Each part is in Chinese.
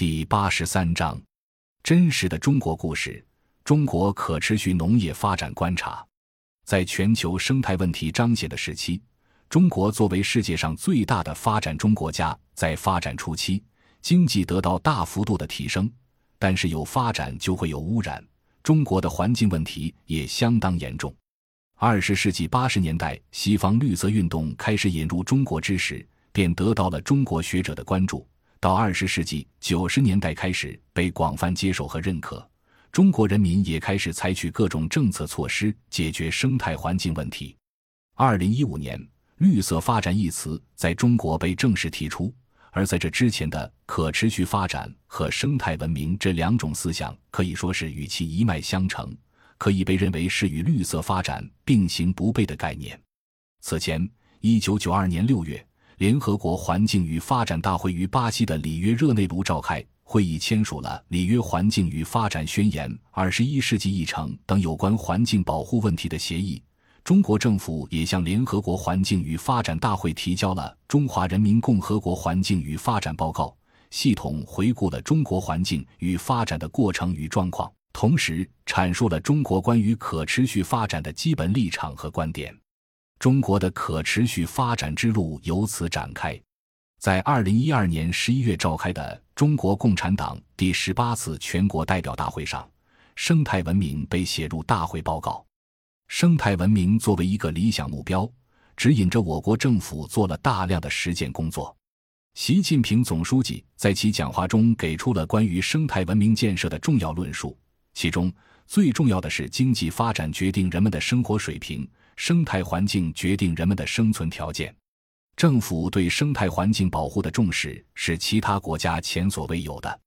第八十三章：真实的中国故事。中国可持续农业发展观察。在全球生态问题彰显的时期，中国作为世界上最大的发展中国家，在发展初期，经济得到大幅度的提升。但是有发展就会有污染，中国的环境问题也相当严重。二十世纪八十年代，西方绿色运动开始引入中国之时，便得到了中国学者的关注。到二十世纪九十年代开始被广泛接受和认可，中国人民也开始采取各种政策措施解决生态环境问题。二零一五年，“绿色发展”一词在中国被正式提出，而在这之前的可持续发展和生态文明这两种思想可以说是与其一脉相承，可以被认为是与绿色发展并行不悖的概念。此前，一九九二年六月。联合国环境与发展大会于巴西的里约热内卢召开会议，签署了《里约环境与发展宣言》、二十一世纪议程等有关环境保护问题的协议。中国政府也向联合国环境与发展大会提交了《中华人民共和国环境与发展报告》，系统回顾了中国环境与发展的过程与状况，同时阐述了中国关于可持续发展的基本立场和观点。中国的可持续发展之路由此展开。在二零一二年十一月召开的中国共产党第十八次全国代表大会上，生态文明被写入大会报告。生态文明作为一个理想目标，指引着我国政府做了大量的实践工作。习近平总书记在其讲话中给出了关于生态文明建设的重要论述，其中最重要的是经济发展决定人们的生活水平。生态环境决定人们的生存条件，政府对生态环境保护的重视是其他国家前所未有的。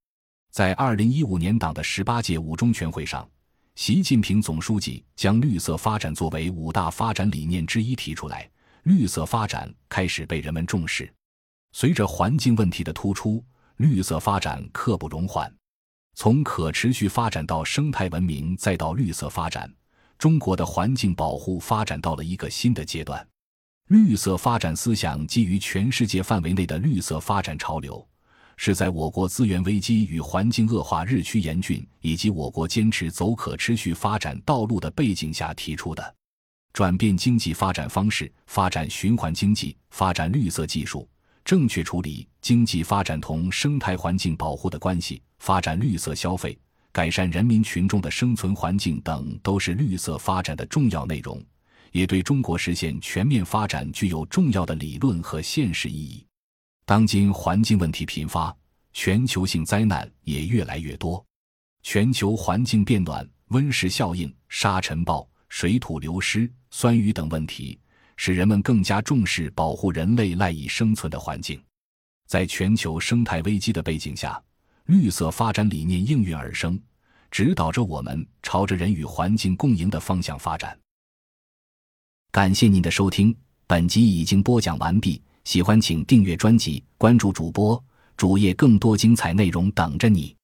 在二零一五年党的十八届五中全会上，习近平总书记将绿色发展作为五大发展理念之一提出来，绿色发展开始被人们重视。随着环境问题的突出，绿色发展刻不容缓。从可持续发展到生态文明，再到绿色发展。中国的环境保护发展到了一个新的阶段，绿色发展思想基于全世界范围内的绿色发展潮流，是在我国资源危机与环境恶化日趋严峻，以及我国坚持走可持续发展道路的背景下提出的。转变经济发展方式，发展循环经济，发展绿色技术，正确处理经济发展同生态环境保护的关系，发展绿色消费。改善人民群众的生存环境等都是绿色发展的重要内容，也对中国实现全面发展具有重要的理论和现实意义。当今环境问题频发，全球性灾难也越来越多，全球环境变暖、温室效应、沙尘暴、水土流失、酸雨等问题，使人们更加重视保护人类赖以生存的环境。在全球生态危机的背景下。绿色发展理念应运而生，指导着我们朝着人与环境共赢的方向发展。感谢您的收听，本集已经播讲完毕。喜欢请订阅专辑，关注主播主页，更多精彩内容等着你。